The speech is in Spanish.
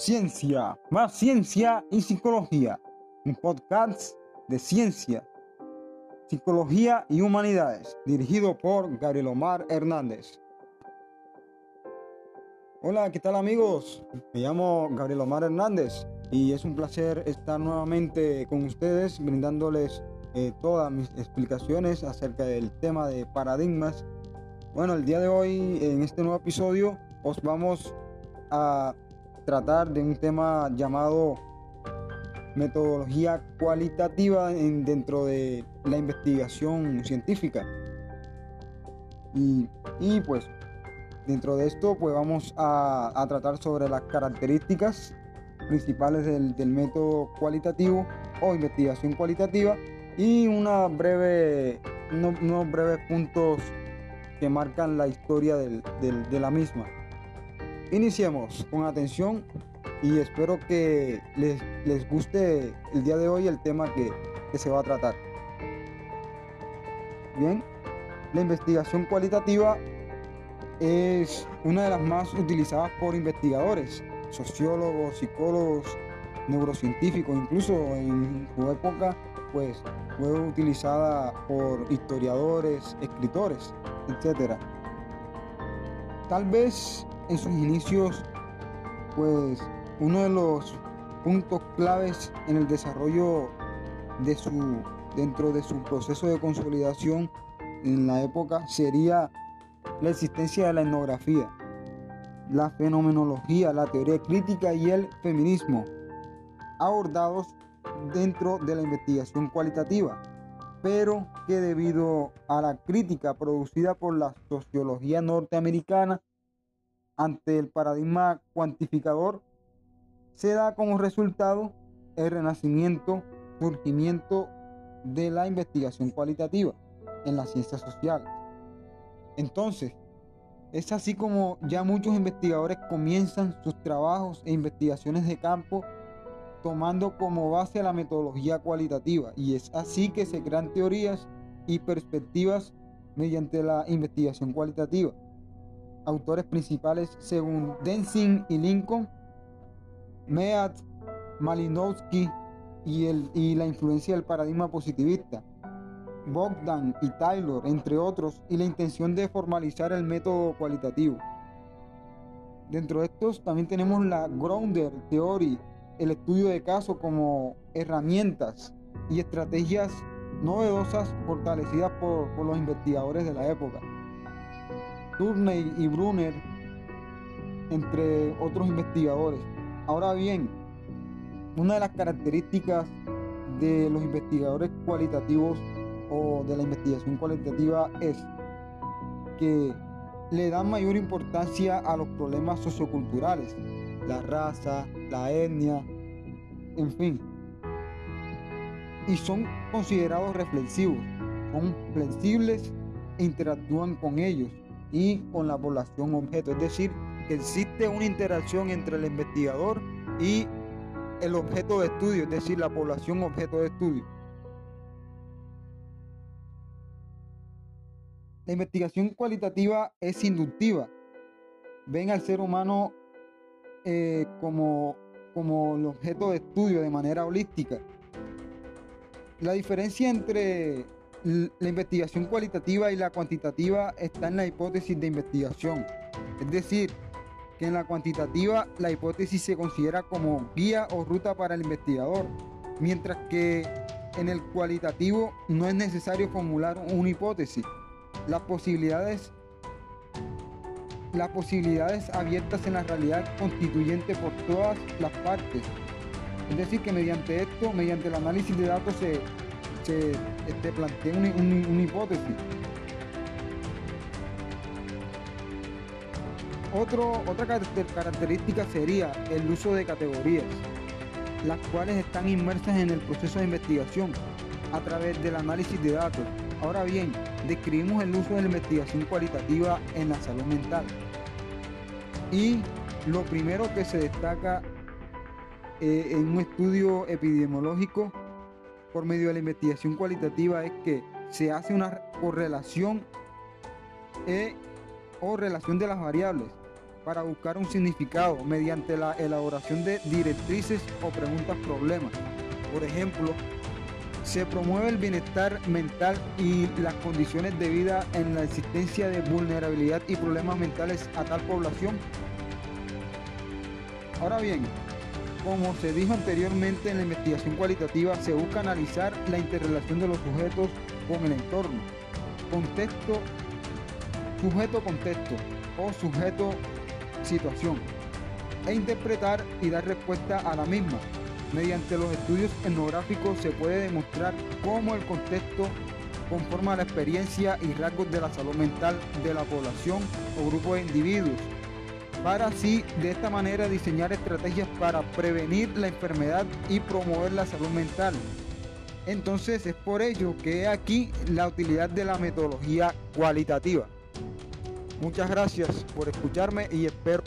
Ciencia, más ciencia y psicología. Un podcast de ciencia, psicología y humanidades, dirigido por Gabriel Omar Hernández. Hola, ¿qué tal amigos? Me llamo Gabriel Omar Hernández y es un placer estar nuevamente con ustedes brindándoles eh, todas mis explicaciones acerca del tema de paradigmas. Bueno, el día de hoy en este nuevo episodio os vamos a tratar de un tema llamado metodología cualitativa en, dentro de la investigación científica. Y, y, pues dentro de esto pues vamos a, tratar sobre las características principales del, método cualitativo o investigación cualitativa y una breve, unos, breves puntos que marcan la historia de la misma. Iniciemos con atención y espero que les, les, guste el día de hoy el tema que, que se va a tratar. Bien, la investigación cualitativa es una de las más utilizadas por investigadores, sociólogos, psicólogos, neurocientíficos, incluso en su época pues fue utilizada por historiadores, escritores, etc. Tal vez en sus inicios, pues uno de los puntos claves en el desarrollo de su, dentro de su proceso de consolidación en la época sería la existencia de la etnografía, la fenomenología, la teoría crítica y el feminismo, abordados dentro de la investigación cualitativa, pero que debido a la crítica producida por la sociología norteamericana ante el paradigma cuantificador, se da como resultado el renacimiento, surgimiento de la investigación cualitativa en las ciencias sociales. Entonces, es así como ya muchos investigadores comienzan sus trabajos e investigaciones de campo tomando como base la metodología cualitativa y es así que se crean teorías y perspectivas mediante la investigación cualitativa. Autores principales según Densing y Lincoln, Mead, Malinowski y, el, y la influencia del paradigma positivista, Bogdan y Taylor, entre otros, y la intención de formalizar el método cualitativo. Dentro de estos también tenemos la Grounder Theory, el estudio de caso como herramientas y estrategias novedosas fortalecidas por, por los investigadores de la época. Turney y Brunner, entre otros investigadores. Ahora bien, una de las características de los investigadores cualitativos o de la investigación cualitativa es que le dan mayor importancia a los problemas socioculturales, la raza, la etnia, en fin. Y son considerados reflexivos, son flexibles interactúan con ellos y con la población objeto. Es decir, que existe una interacción entre el investigador y el objeto de estudio, es decir, la población objeto de estudio. La investigación cualitativa es inductiva. Ven al ser humano eh, como, como el objeto de estudio de manera holística. La diferencia entre la investigación cualitativa y la cuantitativa está en la hipótesis de investigación. Es decir, que en la cuantitativa la hipótesis se considera como guía o ruta para el investigador, mientras que en el cualitativo no es necesario formular una hipótesis. Las posibilidades las posibilidades abiertas en la realidad constituyente por todas las partes. Es decir, que mediante esto, mediante el análisis de datos, se, se este, plantea una, una, una hipótesis. Otro, otra característica sería el uso de categorías, las cuales están inmersas en el proceso de investigación a través del análisis de datos. Ahora bien, describimos el uso de la investigación cualitativa en la salud mental. Y lo primero que se destaca eh, en un estudio epidemiológico por medio de la investigación cualitativa es que se hace una correlación e, o relación de las variables para buscar un significado mediante la elaboración de directrices o preguntas problemas. Por ejemplo, se promueve el bienestar mental y las condiciones de vida en la existencia de vulnerabilidad y problemas mentales a tal población. Ahora bien, como se dijo anteriormente en la investigación cualitativa, se busca analizar la interrelación de los sujetos con el entorno. Contexto, sujeto-contexto o sujeto-situación. E interpretar y dar respuesta a la misma. Mediante los estudios etnográficos se puede demostrar cómo el contexto conforma la experiencia y rasgos de la salud mental de la población o grupo de individuos para así de esta manera diseñar estrategias para prevenir la enfermedad y promover la salud mental. Entonces es por ello que aquí la utilidad de la metodología cualitativa. Muchas gracias por escucharme y espero